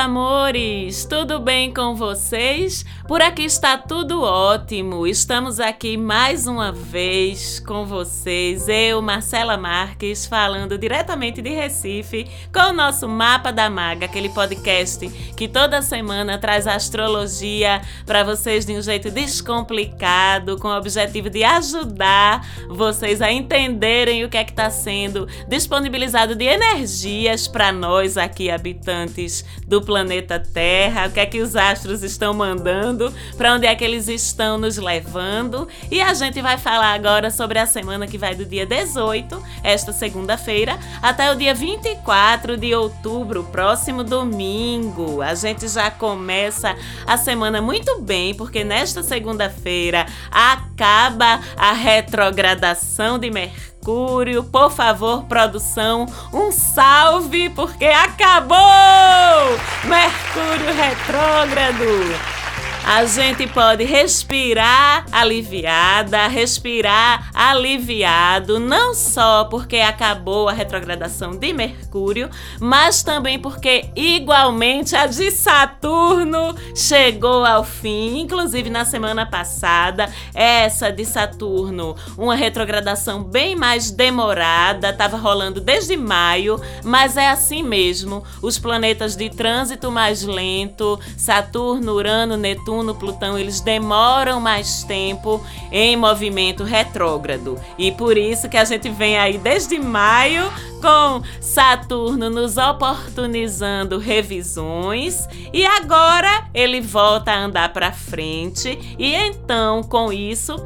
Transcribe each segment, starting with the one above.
Amores! Tudo bem com vocês? Por aqui está tudo ótimo. Estamos aqui mais uma vez com vocês, eu, Marcela Marques, falando diretamente de Recife com o nosso Mapa da Maga, aquele podcast que toda semana traz astrologia para vocês de um jeito descomplicado, com o objetivo de ajudar vocês a entenderem o que é que está sendo disponibilizado de energias para nós aqui habitantes do planeta Terra, o que é que os astros estão mandando, para onde é que eles estão nos levando. E a gente vai falar agora sobre a semana que vai do dia 18, esta segunda-feira, até o dia 24 de outubro, próximo domingo. A gente já começa a semana muito bem, porque nesta segunda-feira acaba a retrogradação de Mercúrio Mercúrio. Por favor, produção, um salve porque acabou! Mercúrio retrógrado a gente pode respirar aliviada, respirar aliviado, não só porque acabou a retrogradação de Mercúrio, mas também porque igualmente a de Saturno chegou ao fim, inclusive na semana passada, essa de Saturno, uma retrogradação bem mais demorada, estava rolando desde maio, mas é assim mesmo, os planetas de trânsito mais lento, Saturno, Urano, Netuno Netuno, Plutão, eles demoram mais tempo em movimento retrógrado. E por isso que a gente vem aí desde maio com Saturno nos oportunizando revisões e agora ele volta a andar para frente e então com isso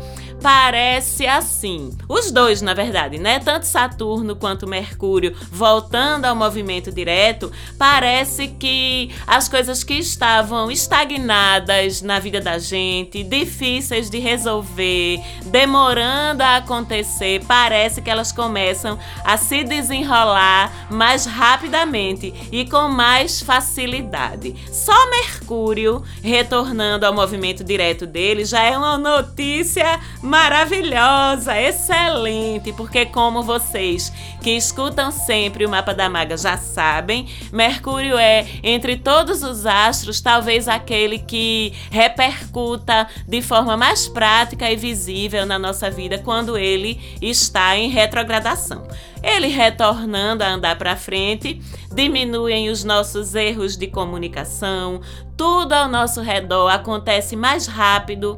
parece assim. Os dois, na verdade, né? Tanto Saturno quanto Mercúrio voltando ao movimento direto, parece que as coisas que estavam estagnadas na vida da gente, difíceis de resolver, demorando a acontecer, parece que elas começam a se desenrolar mais rapidamente e com mais facilidade. Só Mercúrio retornando ao movimento direto dele já é uma notícia maravilhosa, excelente, porque como vocês que escutam sempre o mapa da maga já sabem, Mercúrio é entre todos os astros talvez aquele que repercuta de forma mais prática e visível na nossa vida quando ele está em retrogradação. Ele retornando a andar para frente, diminuem os nossos erros de comunicação, tudo ao nosso redor acontece mais rápido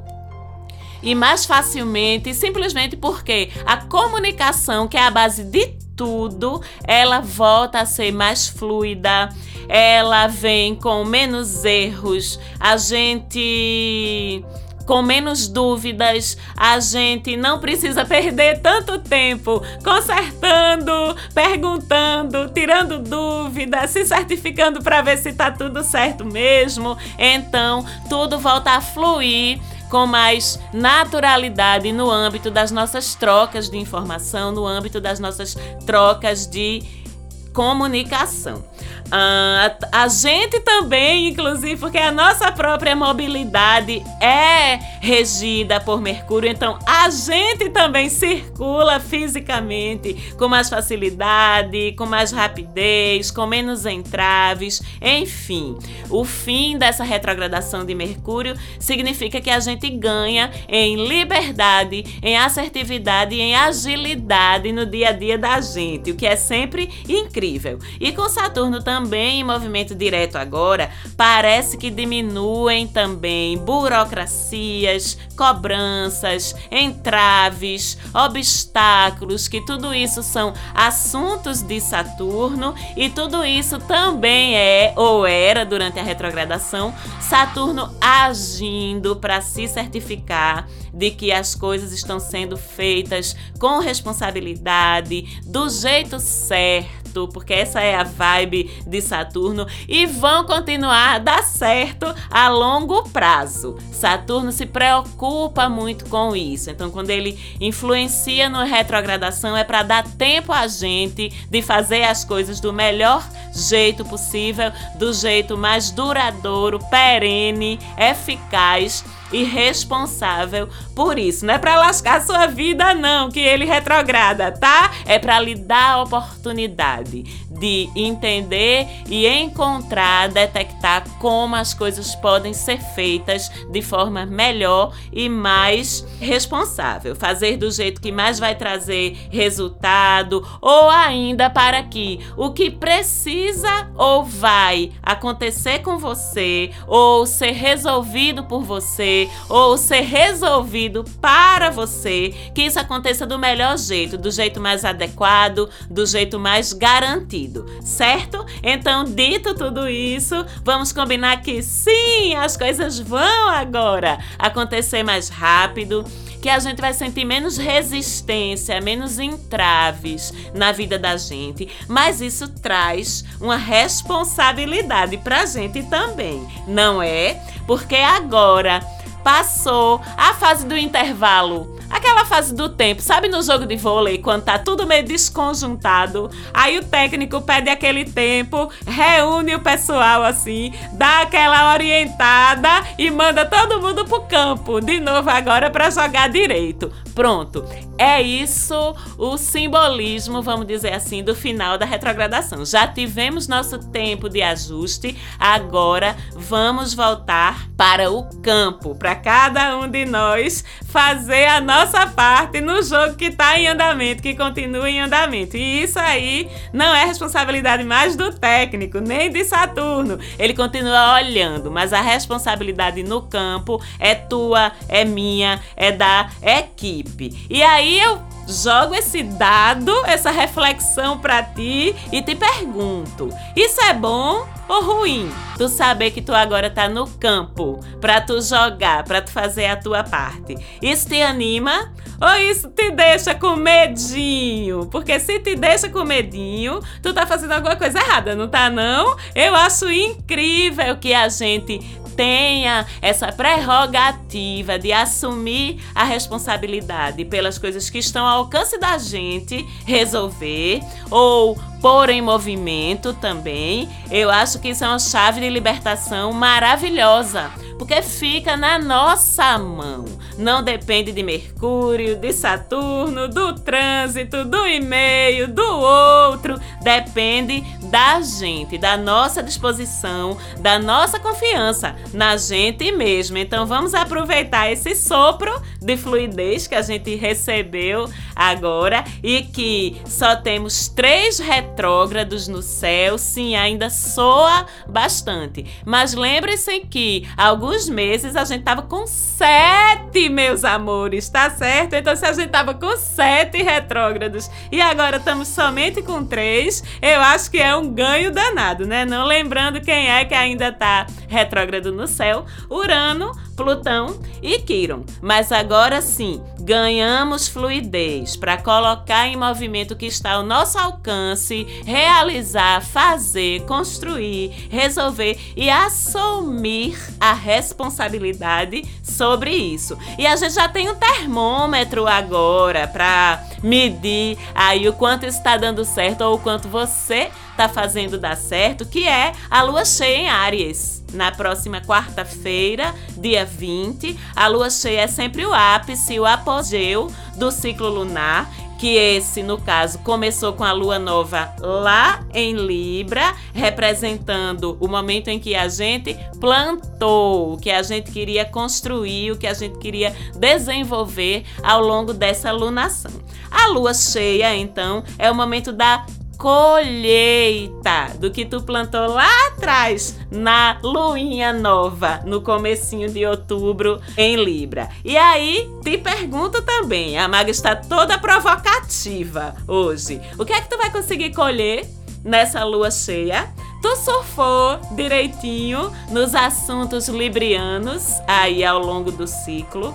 e mais facilmente, simplesmente porque a comunicação, que é a base de tudo, ela volta a ser mais fluida, ela vem com menos erros, a gente com menos dúvidas, a gente não precisa perder tanto tempo consertando, perguntando, tirando dúvidas, se certificando para ver se está tudo certo mesmo. Então, tudo volta a fluir com mais naturalidade no âmbito das nossas trocas de informação, no âmbito das nossas trocas de comunicação. Uh, a gente também, inclusive, porque a nossa própria mobilidade é regida por Mercúrio, então a gente também circula fisicamente com mais facilidade, com mais rapidez, com menos entraves, enfim. O fim dessa retrogradação de Mercúrio significa que a gente ganha em liberdade, em assertividade e em agilidade no dia a dia da gente, o que é sempre incrível. E com Saturno também também em movimento direto agora, parece que diminuem também burocracias, cobranças, entraves, obstáculos, que tudo isso são assuntos de Saturno e tudo isso também é ou era durante a retrogradação Saturno agindo para se certificar de que as coisas estão sendo feitas com responsabilidade, do jeito certo porque essa é a vibe de Saturno, e vão continuar a dar certo a longo prazo. Saturno se preocupa muito com isso. Então, quando ele influencia no retrogradação, é para dar tempo a gente de fazer as coisas do melhor jeito possível, do jeito mais duradouro, perene, eficaz e responsável por isso. Não é para lascar sua vida não, que ele retrograda, tá? É para lhe dar a oportunidade de entender e encontrar, detectar como as coisas podem ser feitas de forma melhor e mais responsável. Fazer do jeito que mais vai trazer resultado ou ainda para que o que precisa ou vai acontecer com você ou ser resolvido por você ou ser resolvido para você, que isso aconteça do melhor jeito, do jeito mais adequado, do jeito mais garantido, certo? Então, dito tudo isso, vamos combinar que sim, as coisas vão agora acontecer mais rápido que a gente vai sentir menos resistência, menos entraves na vida da gente, mas isso traz uma responsabilidade pra gente também, não é? Porque agora passou a fase do intervalo Aquela fase do tempo, sabe no jogo de vôlei, quando tá tudo meio desconjuntado, aí o técnico pede aquele tempo, reúne o pessoal assim, dá aquela orientada e manda todo mundo pro campo, de novo agora para jogar direito. Pronto. É isso o simbolismo, vamos dizer assim, do final da retrogradação. Já tivemos nosso tempo de ajuste, agora vamos voltar para o campo, para cada um de nós fazer a nossa parte no jogo que está em andamento, que continua em andamento. E isso aí não é responsabilidade mais do técnico, nem de Saturno. Ele continua olhando, mas a responsabilidade no campo é tua, é minha, é da equipe. E aí eu jogo esse dado, essa reflexão para ti e te pergunto: isso é bom ou ruim? Tu saber que tu agora tá no campo para tu jogar, para tu fazer a tua parte. Isso te anima ou isso te deixa com medinho? Porque se te deixa com medinho, tu tá fazendo alguma coisa errada, não tá não? Eu acho incrível que a gente tenha essa prerrogativa de assumir a responsabilidade pelas coisas que estão ao alcance da gente resolver ou pôr em movimento também. Eu acho que isso é uma chave de libertação maravilhosa porque fica na nossa mão. Não depende de Mercúrio, de Saturno, do trânsito, do e-mail, do outro. Depende da gente, da nossa disposição, da nossa confiança na gente mesmo. Então vamos aproveitar esse sopro de fluidez que a gente recebeu agora e que só temos três retrógrados no céu. Sim, ainda soa bastante. Mas lembre-se que alguns alguns meses a gente tava com sete, meus amores, tá certo? Então, se a gente tava com sete retrógrados e agora estamos somente com três, eu acho que é um ganho danado, né? Não lembrando quem é que ainda tá retrógrado no céu: Urano, Plutão e Quiron. Mas agora sim, ganhamos fluidez para colocar em movimento o que está ao nosso alcance, realizar, fazer, construir, resolver e assumir a responsabilidade sobre isso. E a gente já tem um termômetro agora para medir aí o quanto está dando certo ou o quanto você está fazendo dar certo, que é a lua cheia em Áries na próxima quarta-feira, dia 20. A lua cheia é sempre o ápice, o apogeu do ciclo lunar que esse, no caso, começou com a lua nova lá em Libra, representando o momento em que a gente plantou, o que a gente queria construir, o que a gente queria desenvolver ao longo dessa lunação. A lua cheia, então, é o momento da colheita do que tu plantou lá atrás na luinha nova, no comecinho de outubro em Libra. E aí, te pergunto também, a maga está toda provocativa hoje. O que é que tu vai conseguir colher nessa lua cheia? Tu surfou direitinho nos assuntos librianos aí ao longo do ciclo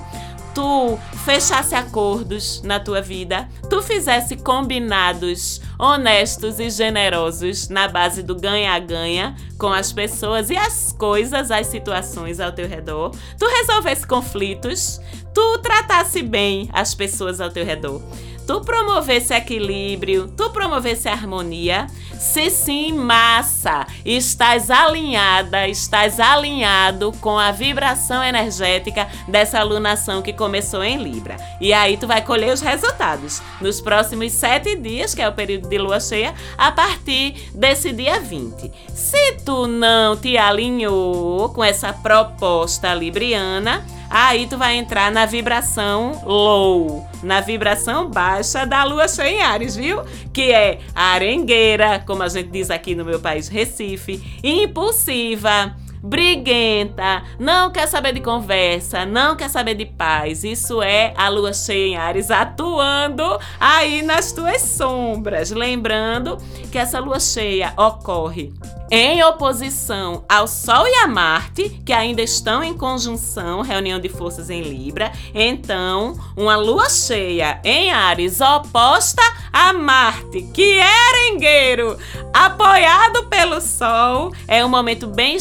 tu fechasse acordos na tua vida, tu fizesse combinados honestos e generosos na base do ganha-ganha com as pessoas e as coisas, as situações ao teu redor, tu resolvesse conflitos, tu tratasse bem as pessoas ao teu redor, tu promovesse equilíbrio, tu promovesse harmonia, Se sim, massa, estás alinhada, estás alinhado com a vibração energética dessa alunação que começou em Libra. E aí tu vai colher os resultados nos próximos sete dias, que é o período de lua cheia, a partir desse dia 20. Se tu não te alinhou com essa proposta libriana, aí tu vai entrar na vibração low, na vibração baixa da lua cheia em Ares, viu? Que é arengueira, como a gente diz aqui no meu país, Recife, impulsiva, briguenta, não quer saber de conversa, não quer saber de paz. Isso é a lua cheia em Ares atuando aí nas tuas sombras. Lembrando que essa lua cheia ocorre em oposição ao Sol e a Marte, que ainda estão em conjunção, reunião de forças em Libra. Então, uma lua cheia em Ares oposta a Marte, que é arengueiro, apoiado pelo Sol, é um momento bem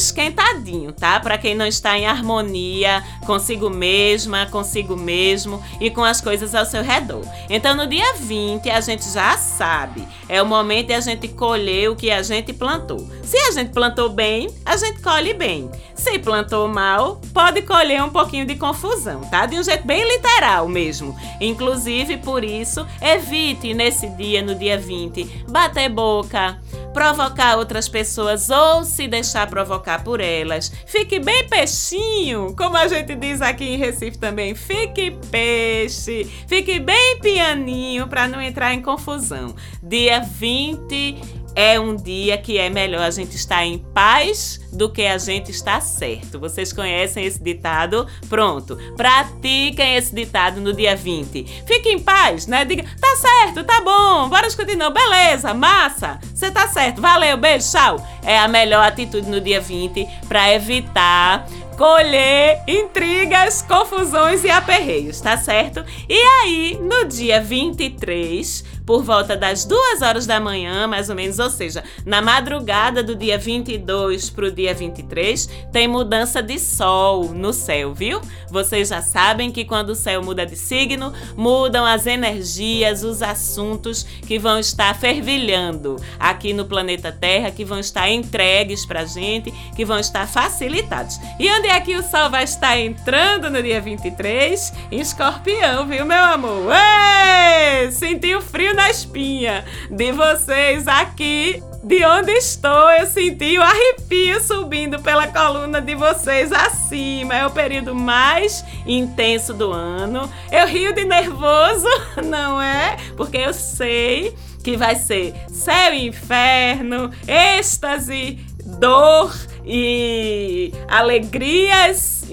esquentadinho, tá? Para quem não está em harmonia consigo mesma, consigo mesmo e com as coisas ao seu redor. Então, no dia 20, a gente já sabe, é o momento de a gente colher o que a gente plantou. Se a gente plantou bem, a gente colhe bem. Se plantou mal, pode colher um pouquinho de confusão, tá? De um jeito bem literal mesmo. Inclusive, por isso, evite nesse dia, no dia 20, bater boca, provocar outras pessoas ou se deixar provocar por elas. Fique bem peixinho, como a gente diz aqui em Recife também. Fique peixe, fique bem pianinho para não entrar em confusão. Dia 20 é um dia que é melhor a gente estar em paz do que a gente estar certo. Vocês conhecem esse ditado? Pronto. Pratiquem esse ditado no dia 20. Fique em paz, né? Diga, tá certo, tá bom, bora não. Beleza, massa, você tá certo, valeu, beijo, tchau. É a melhor atitude no dia 20 para evitar colher intrigas, confusões e aperreios, tá certo? E aí, no dia 23, por volta das duas horas da manhã, mais ou menos, ou seja, na madrugada do dia 22 para o dia 23, tem mudança de sol no céu, viu? Vocês já sabem que quando o céu muda de signo, mudam as energias, os assuntos que vão estar fervilhando aqui no planeta Terra, que vão estar entregues para gente, que vão estar facilitados. E onde é que o sol vai estar entrando no dia 23? Em escorpião, viu, meu amor? Ei! Sentiu frio na espinha de vocês aqui de onde estou, eu senti o arrepio subindo pela coluna de vocês acima. É o período mais intenso do ano. Eu rio de nervoso, não é? Porque eu sei que vai ser céu e inferno, êxtase, dor e alegrias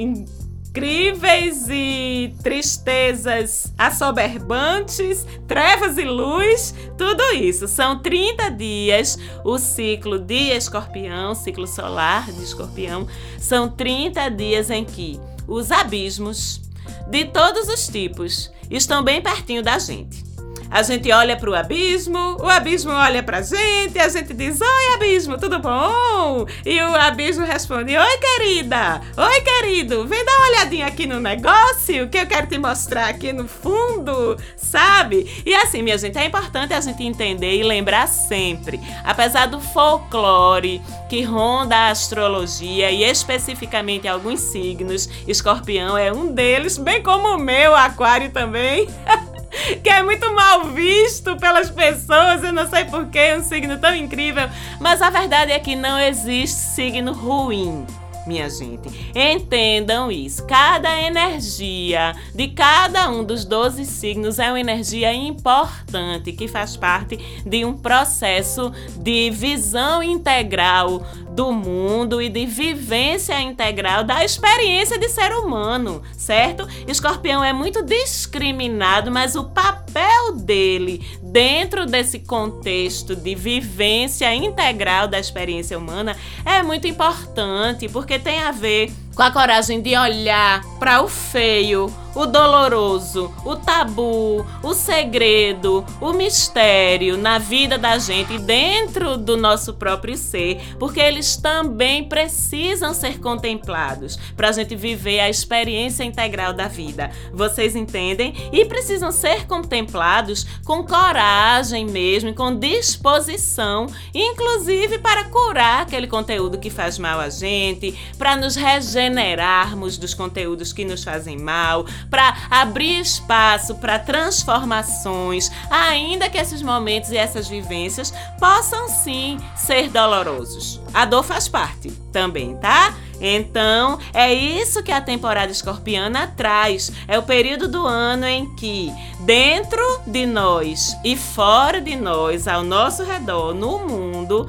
incríveis e tristezas assoberbantes, trevas e luz, tudo isso. São 30 dias o ciclo de escorpião, ciclo solar de escorpião. São 30 dias em que os abismos de todos os tipos estão bem pertinho da gente. A gente olha para o abismo, o abismo olha para a gente, a gente diz: Oi, abismo, tudo bom? E o abismo responde: Oi, querida, oi, querido, vem dar uma olhadinha aqui no negócio que eu quero te mostrar aqui no fundo, sabe? E assim, minha gente, é importante a gente entender e lembrar sempre, apesar do folclore que ronda a astrologia e especificamente alguns signos, escorpião é um deles, bem como o meu, aquário também. que é muito mal visto pelas pessoas, eu não sei porquê, é um signo tão incrível, mas a verdade é que não existe signo ruim minha gente. Entendam isso. Cada energia de cada um dos 12 signos é uma energia importante que faz parte de um processo de visão integral do mundo e de vivência integral da experiência de ser humano, certo? Escorpião é muito discriminado, mas o papel dele dentro desse contexto de vivência integral da experiência humana é muito importante, porque tem a ver com a coragem de olhar para o feio, o doloroso, o tabu, o segredo, o mistério na vida da gente dentro do nosso próprio ser, porque eles também precisam ser contemplados para a gente viver a experiência integral da vida. Vocês entendem? E precisam ser contemplados com coragem mesmo, com disposição, inclusive para curar aquele conteúdo que faz mal a gente, para nos regenerarmos dos conteúdos que nos fazem mal, para abrir espaço para transformações, ainda que esses momentos e essas vivências possam sim ser dolorosos. A dor faz parte também, tá? Então, é isso que a temporada escorpiana traz. É o período do ano em que, dentro de nós e fora de nós, ao nosso redor, no mundo,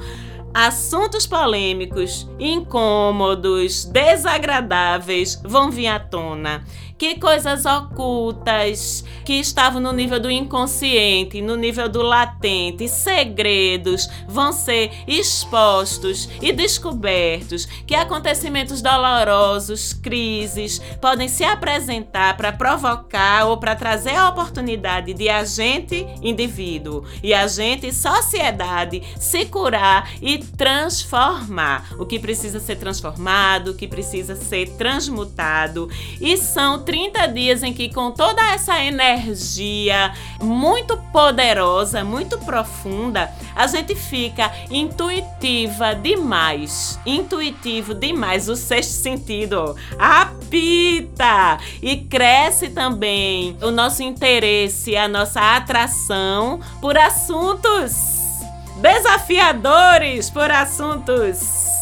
assuntos polêmicos, incômodos, desagradáveis vão vir à tona que coisas ocultas que estavam no nível do inconsciente, no nível do latente, segredos vão ser expostos e descobertos, que acontecimentos dolorosos, crises podem se apresentar para provocar ou para trazer a oportunidade de a gente, indivíduo, e a gente, sociedade, se curar e transformar. O que precisa ser transformado, o que precisa ser transmutado. E são 30 dias em que, com toda essa energia muito poderosa, muito profunda, a gente fica intuitiva demais. Intuitivo demais. O sexto sentido apita e cresce também o nosso interesse, a nossa atração por assuntos desafiadores, por assuntos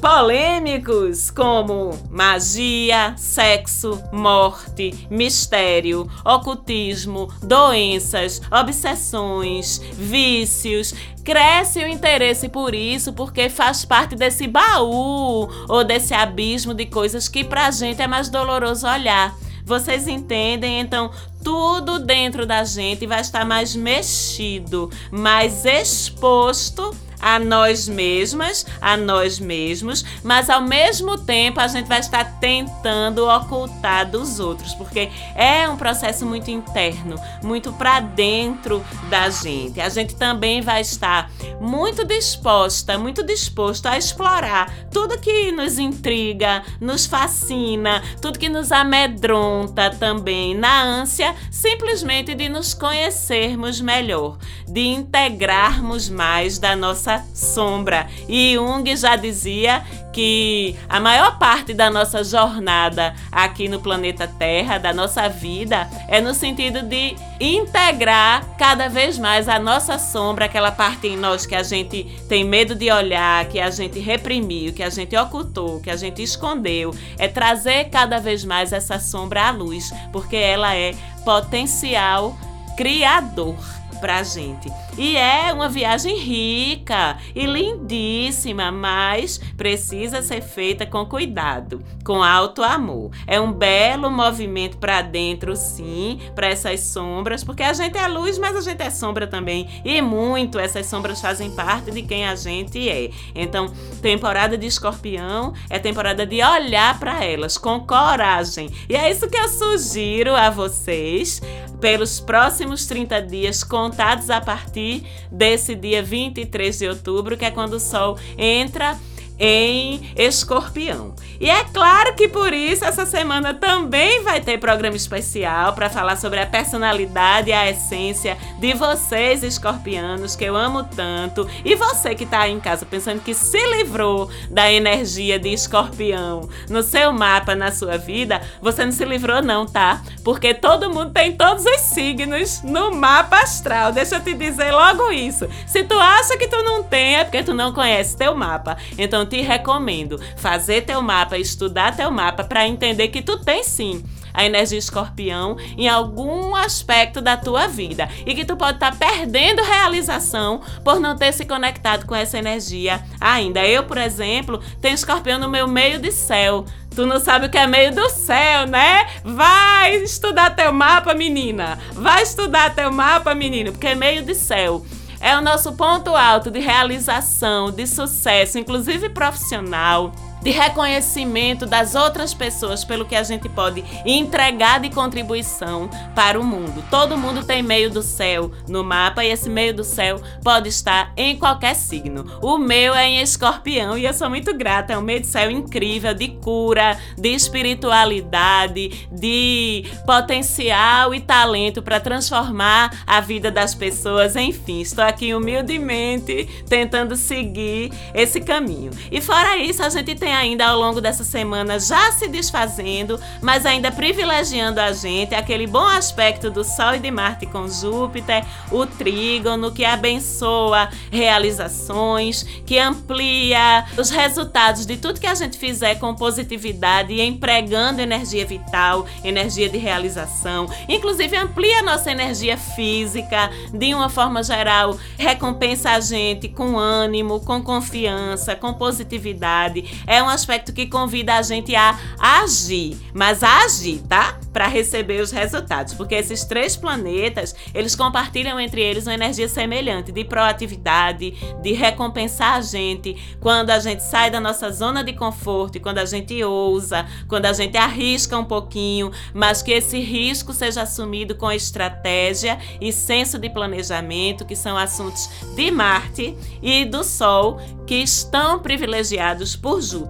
polêmicos como magia, sexo, morte, mistério, ocultismo, doenças, obsessões, vícios. Cresce o interesse por isso porque faz parte desse baú ou desse abismo de coisas que pra gente é mais doloroso olhar. Vocês entendem? Então, tudo dentro da gente vai estar mais mexido, mais exposto a nós mesmas, a nós mesmos, mas ao mesmo tempo a gente vai estar tentando ocultar dos outros, porque é um processo muito interno, muito para dentro da gente. A gente também vai estar muito disposta, muito disposto a explorar tudo que nos intriga, nos fascina, tudo que nos amedronta também, na ânsia simplesmente de nos conhecermos melhor, de integrarmos mais da nossa nossa sombra. E Jung já dizia que a maior parte da nossa jornada aqui no planeta Terra, da nossa vida, é no sentido de integrar cada vez mais a nossa sombra, aquela parte em nós que a gente tem medo de olhar, que a gente reprimiu, que a gente ocultou, que a gente escondeu, é trazer cada vez mais essa sombra à luz, porque ela é potencial criador pra gente. E é uma viagem rica e lindíssima, mas precisa ser feita com cuidado, com alto amor. É um belo movimento para dentro, sim, para essas sombras, porque a gente é luz, mas a gente é sombra também. E muito essas sombras fazem parte de quem a gente é. Então, temporada de escorpião é temporada de olhar para elas com coragem. E é isso que eu sugiro a vocês pelos próximos 30 dias, contados a partir desse dia 23 de outubro, que é quando o Sol entra em Escorpião. E é claro que por isso essa semana também vai ter programa especial para falar sobre a personalidade e a essência de vocês, escorpianos, que eu amo tanto. E você que está aí em casa pensando que se livrou da energia de escorpião no seu mapa, na sua vida, você não se livrou, não, tá? Porque todo mundo tem todos os signos no mapa astral. Deixa eu te dizer logo isso. Se tu acha que tu não tem, é porque tu não conhece teu mapa. Então te recomendo fazer teu mapa, estudar teu mapa para entender que tu tem sim a energia escorpião em algum aspecto da tua vida e que tu pode estar tá perdendo realização por não ter se conectado com essa energia ainda. Eu, por exemplo, tenho escorpião no meu meio de céu. Tu não sabe o que é meio do céu, né? Vai estudar teu mapa, menina. Vai estudar teu mapa, menino, porque é meio de céu. É o nosso ponto alto de realização, de sucesso, inclusive profissional de reconhecimento das outras pessoas pelo que a gente pode entregar de contribuição para o mundo. Todo mundo tem meio do céu no mapa e esse meio do céu pode estar em qualquer signo. O meu é em escorpião e eu sou muito grata. É um meio do céu incrível de cura, de espiritualidade, de potencial e talento para transformar a vida das pessoas. Enfim, estou aqui humildemente tentando seguir esse caminho. E fora isso, a gente tem ainda ao longo dessa semana já se desfazendo, mas ainda privilegiando a gente aquele bom aspecto do Sol e de Marte com Júpiter, o trígono que abençoa realizações, que amplia os resultados de tudo que a gente fizer com positividade e empregando energia vital, energia de realização, inclusive amplia nossa energia física de uma forma geral, recompensa a gente com ânimo, com confiança, com positividade. É um aspecto que convida a gente a agir, mas a agir, tá? Para receber os resultados, porque esses três planetas, eles compartilham entre eles uma energia semelhante de proatividade, de recompensar a gente quando a gente sai da nossa zona de conforto e quando a gente ousa, quando a gente arrisca um pouquinho, mas que esse risco seja assumido com estratégia e senso de planejamento, que são assuntos de Marte e do Sol, que estão privilegiados por Júpiter.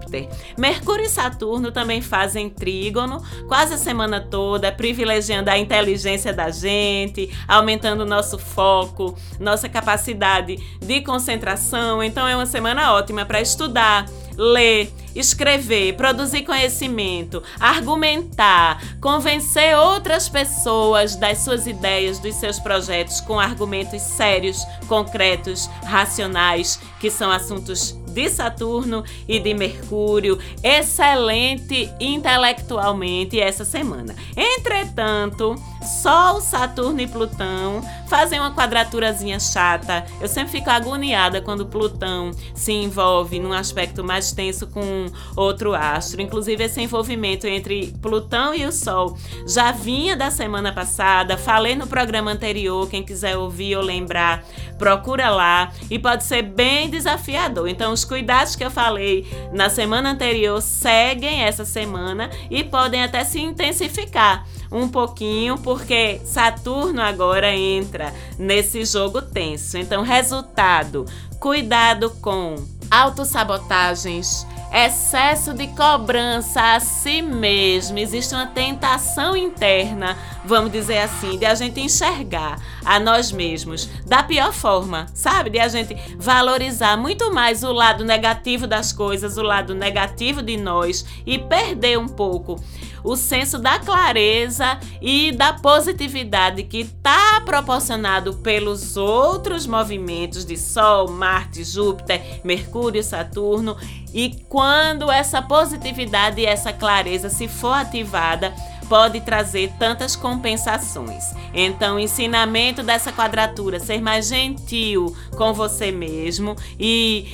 Mercúrio e Saturno também fazem trígono quase a semana toda, privilegiando a inteligência da gente, aumentando o nosso foco, nossa capacidade de concentração. Então é uma semana ótima para estudar, ler, escrever, produzir conhecimento, argumentar, convencer outras pessoas das suas ideias, dos seus projetos com argumentos sérios, concretos, racionais, que são assuntos de Saturno e de Mercúrio, excelente intelectualmente essa semana. Entretanto, Sol, Saturno e Plutão fazem uma quadraturazinha chata. Eu sempre fico agoniada quando Plutão se envolve num aspecto mais tenso com outro astro. Inclusive, esse envolvimento entre Plutão e o Sol já vinha da semana passada. Falei no programa anterior. Quem quiser ouvir ou lembrar, procura lá. E pode ser bem desafiador. Então, os cuidados que eu falei na semana anterior seguem essa semana e podem até se intensificar um pouquinho, porque Saturno agora entra nesse jogo tenso. Então, resultado: cuidado com autossabotagens, excesso de cobrança a si mesmo. Existe uma tentação interna, vamos dizer assim, de a gente enxergar a nós mesmos da pior forma, sabe? De a gente valorizar muito mais o lado negativo das coisas, o lado negativo de nós e perder um pouco o senso da clareza e da positividade que está proporcionado pelos outros movimentos de Sol, Marte, Júpiter, Mercúrio, Saturno. E quando essa positividade e essa clareza se for ativada, pode trazer tantas compensações. Então, o ensinamento dessa quadratura, ser mais gentil com você mesmo e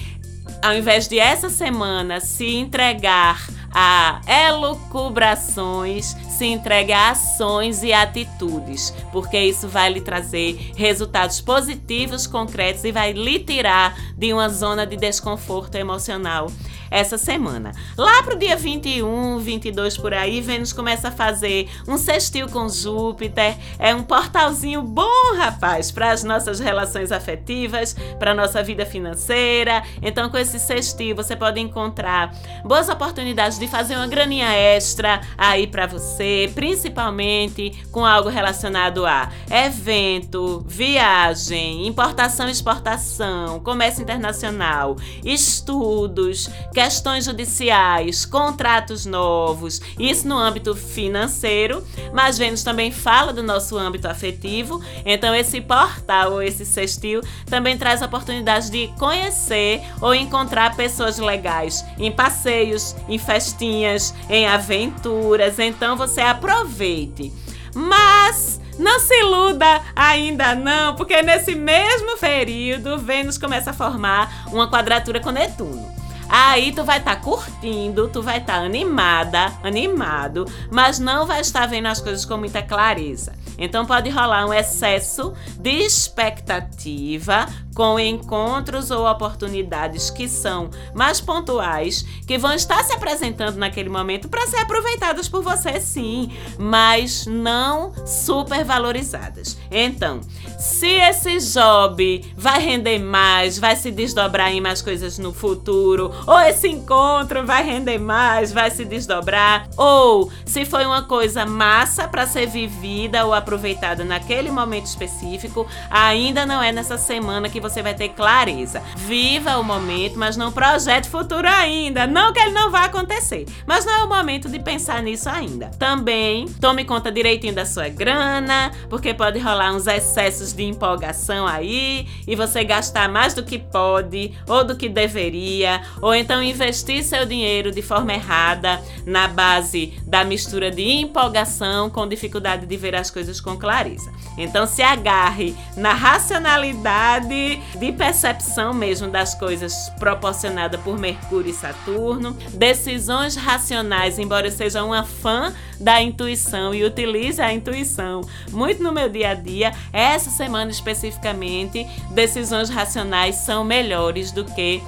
ao invés de essa semana se entregar a elucubrações, se entregue a ações e atitudes, porque isso vai lhe trazer resultados positivos, concretos e vai lhe tirar de uma zona de desconforto emocional essa semana. Lá pro dia 21, 22 por aí, Vênus começa a fazer um sextil com Júpiter. É um portalzinho bom, rapaz, para as nossas relações afetivas, para nossa vida financeira. Então, com esse sextil, você pode encontrar boas oportunidades de fazer uma graninha extra aí para você, principalmente com algo relacionado a evento, viagem, importação e exportação, comércio internacional, estudos, questões judiciais, contratos novos, isso no âmbito financeiro, mas Vênus também fala do nosso âmbito afetivo, então esse portal ou esse sextil também traz a oportunidade de conhecer ou encontrar pessoas legais em passeios, em festinhas, em aventuras, então você aproveite. Mas não se iluda ainda não, porque nesse mesmo período Vênus começa a formar uma quadratura com Netuno. Aí tu vai estar tá curtindo, tu vai estar tá animada, animado, mas não vai estar vendo as coisas com muita clareza. Então pode rolar um excesso de expectativa com encontros ou oportunidades que são mais pontuais, que vão estar se apresentando naquele momento para ser aproveitadas por você sim, mas não supervalorizadas. Então, se esse job vai render mais, vai se desdobrar em mais coisas no futuro, ou esse encontro vai render mais, vai se desdobrar, ou se foi uma coisa massa para ser vivida ou aproveitada naquele momento específico, ainda não é nessa semana que você vai ter clareza. Viva o momento, mas não projete futuro ainda. Não que ele não vá acontecer, mas não é o momento de pensar nisso ainda. Também tome conta direitinho da sua grana, porque pode rolar uns excessos de empolgação aí e você gastar mais do que pode ou do que deveria, ou então investir seu dinheiro de forma errada na base da mistura de empolgação com dificuldade de ver as coisas com clareza. Então se agarre na racionalidade de percepção mesmo das coisas proporcionada por Mercúrio e Saturno, decisões racionais, embora eu seja uma fã da intuição e utilize a intuição muito no meu dia a dia, essa semana especificamente, decisões racionais são melhores do que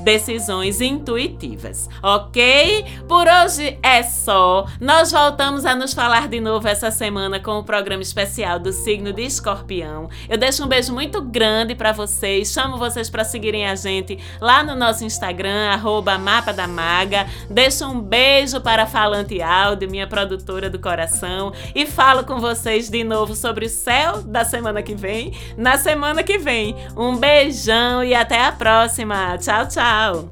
decisões intuitivas, ok? Por hoje é só. Nós voltamos a nos falar de novo essa semana com o programa especial do signo de Escorpião. Eu deixo um beijo muito grande para vocês. Chamo vocês para seguirem a gente lá no nosso Instagram @mapa da maga. Deixo um beijo para a Falante Áudio, minha produtora do coração, e falo com vocês de novo sobre o céu da semana que vem, na semana que vem. Um beijão e até a próxima. Tchau, tchau. Tchau!